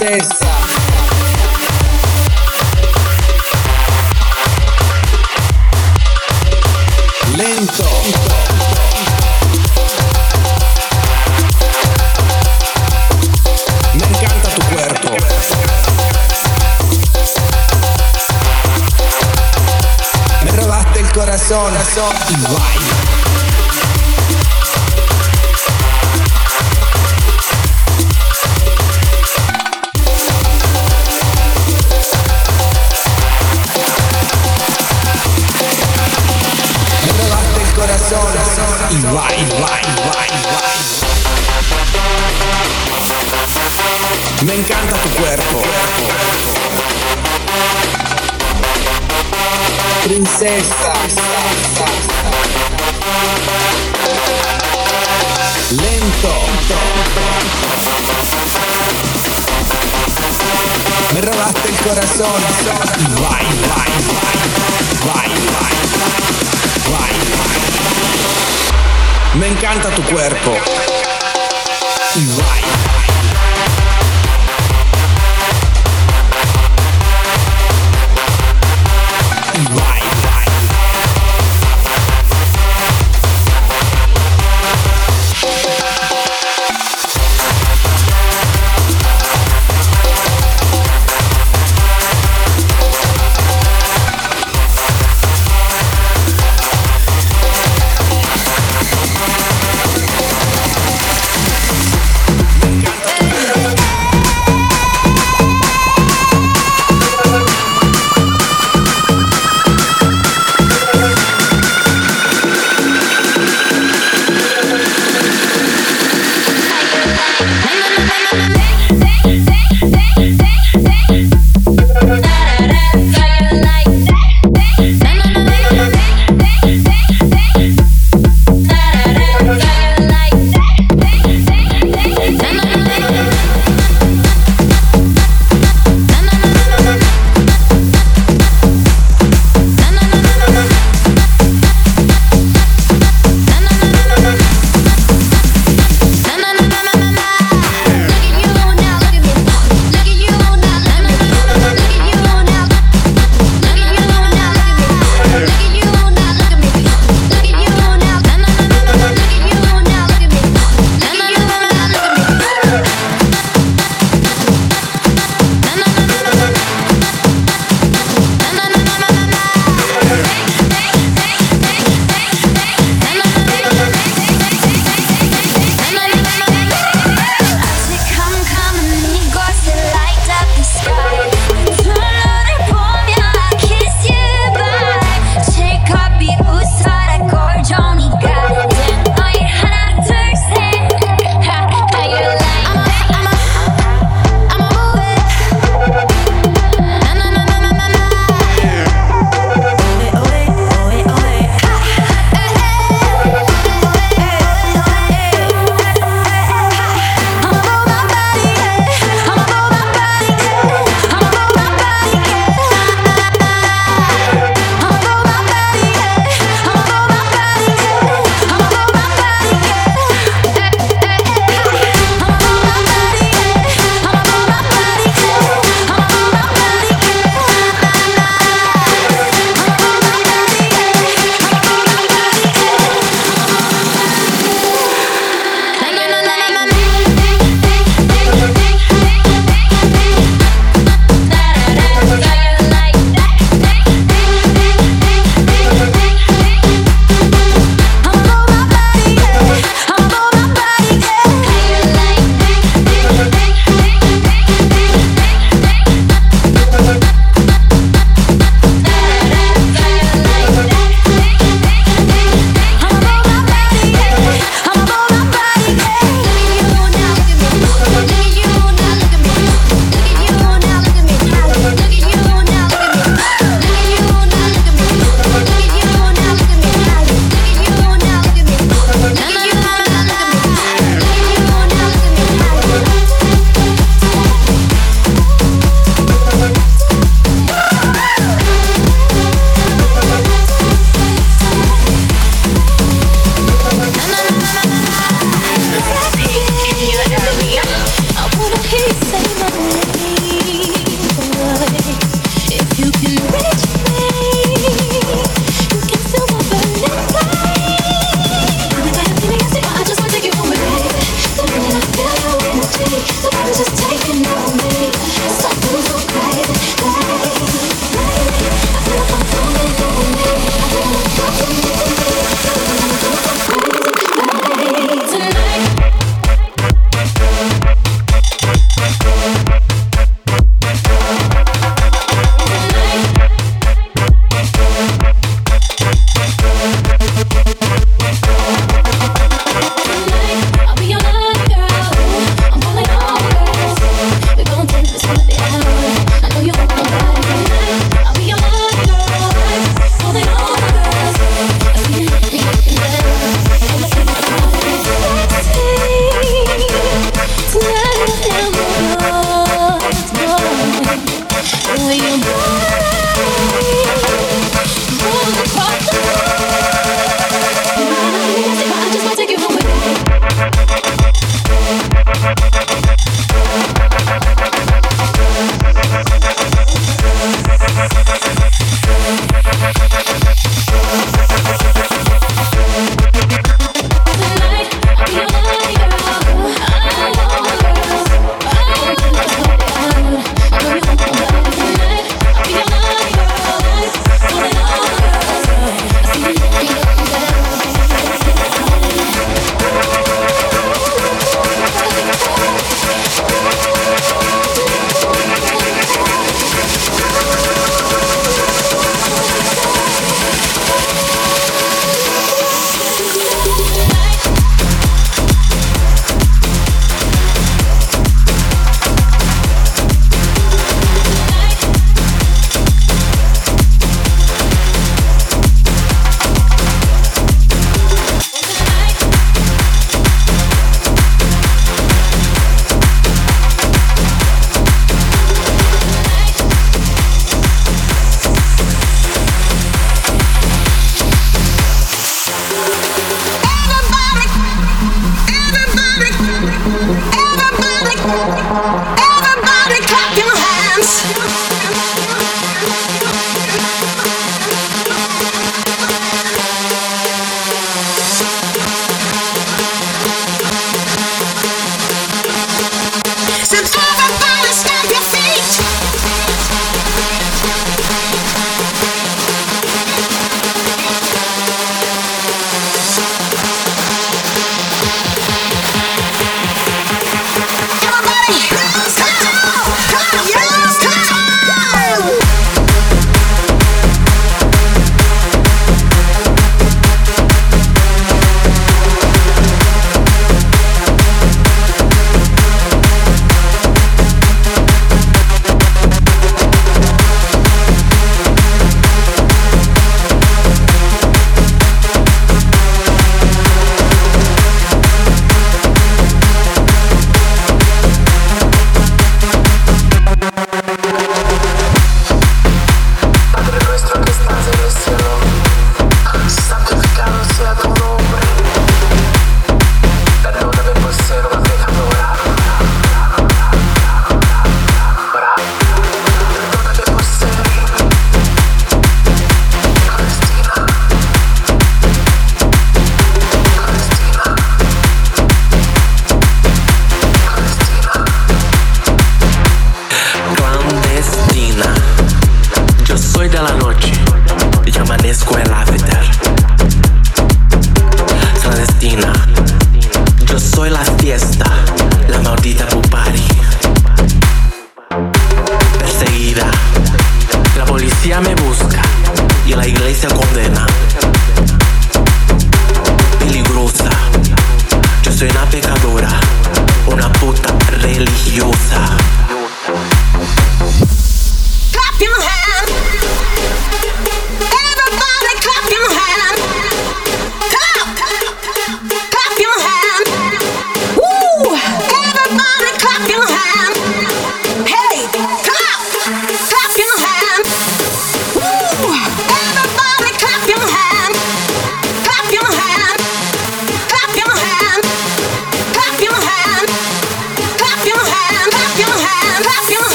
senza. Lento. Me tu cuerpo. Me robaste el corazón y guay Princesa. Lento. Me robaste el corazón baila, baila, baila. Me encanta tu cuerpo y baila.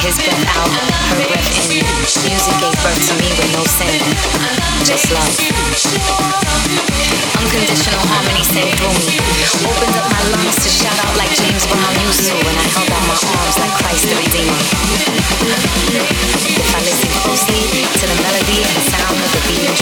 His breath out, her breath in. Music gave birth to me with no sin, just love. Unconditional harmony sang through me. Opened up my lungs to shout out like James Brown used to when I held out my arms like Christ the Redeemer. If I listen closely to the melody and sound of the beating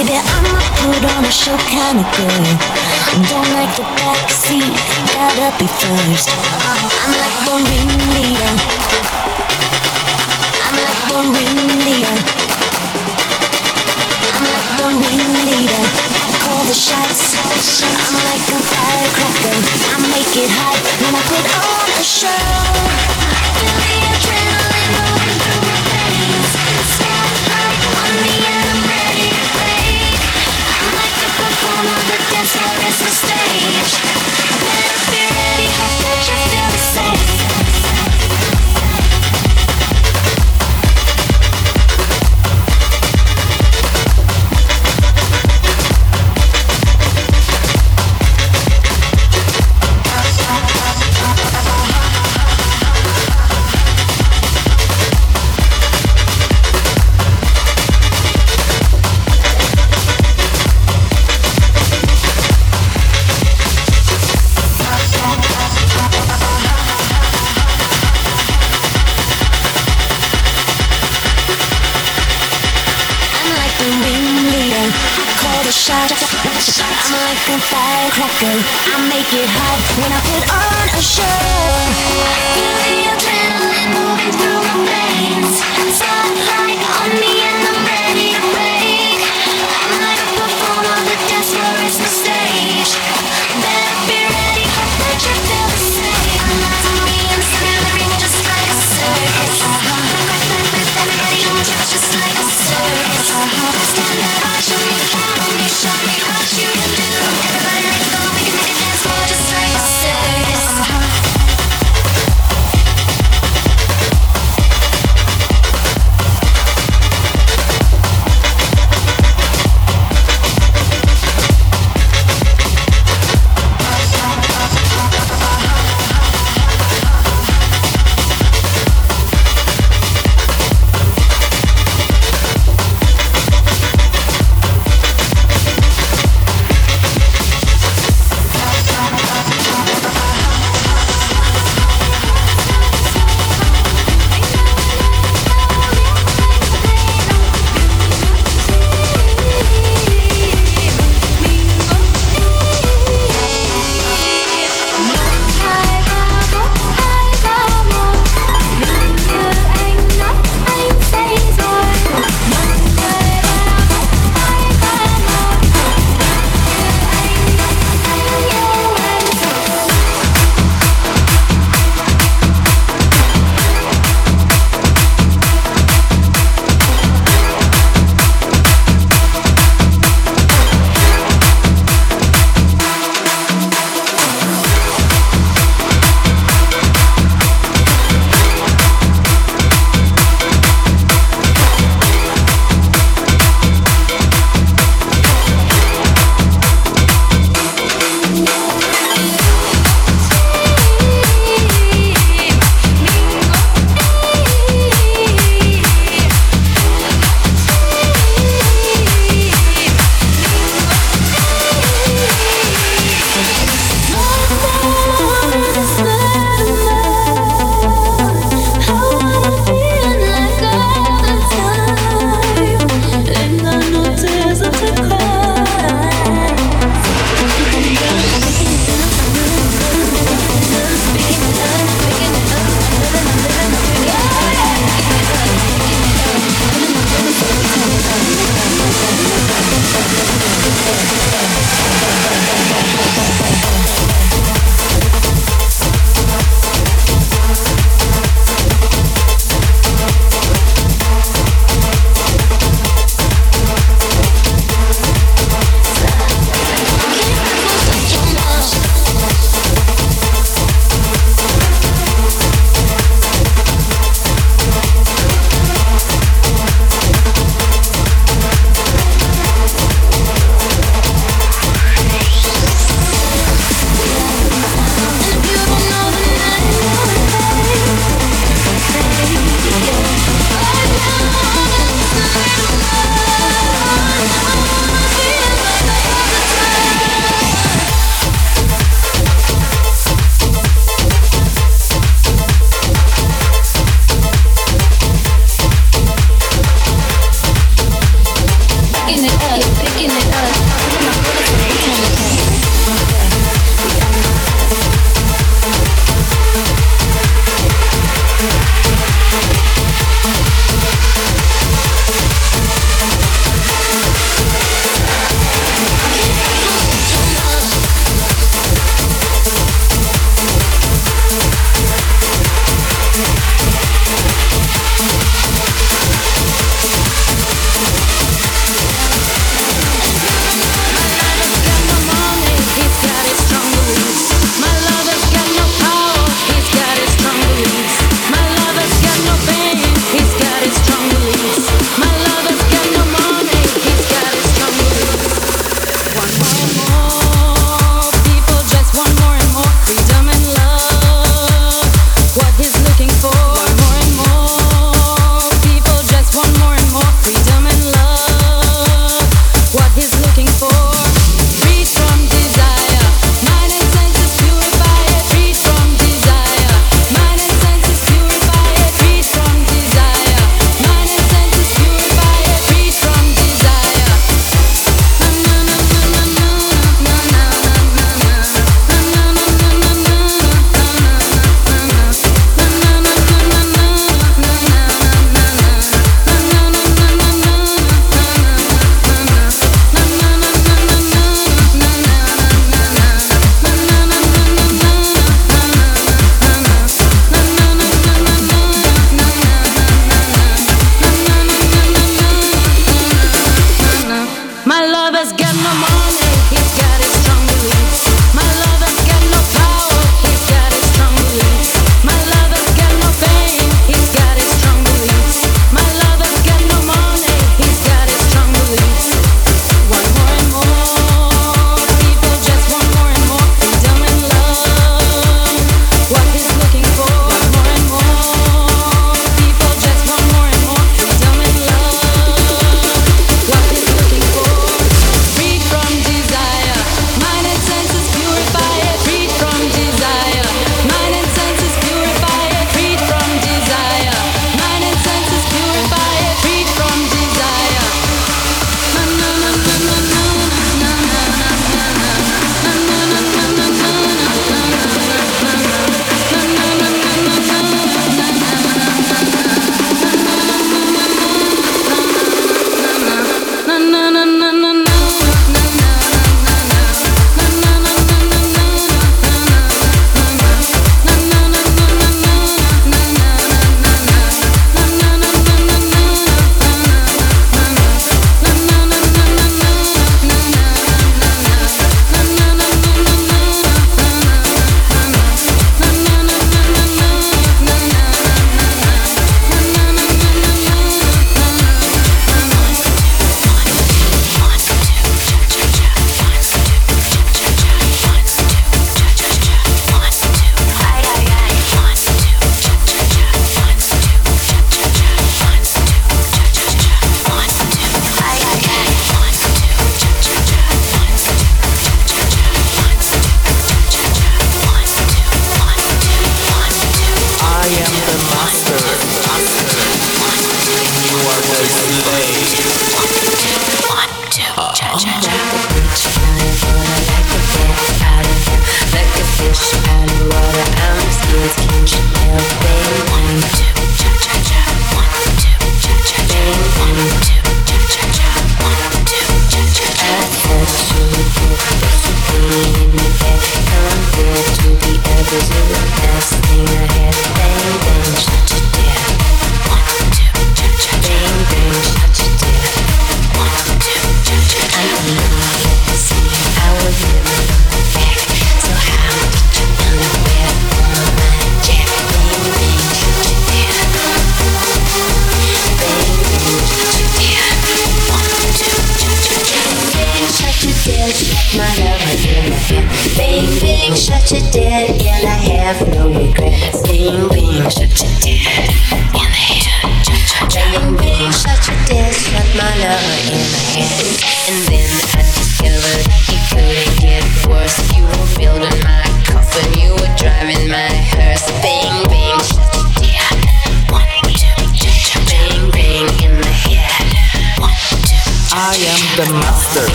it hot when I put on a show canicle Don't like the backseat got up before I'm like the wing leader. I'm like the wing leader. I'm like the wing leader. I call the shot I'm like a fire crackle I make it high and I put off the show. Believe.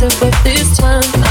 But this time.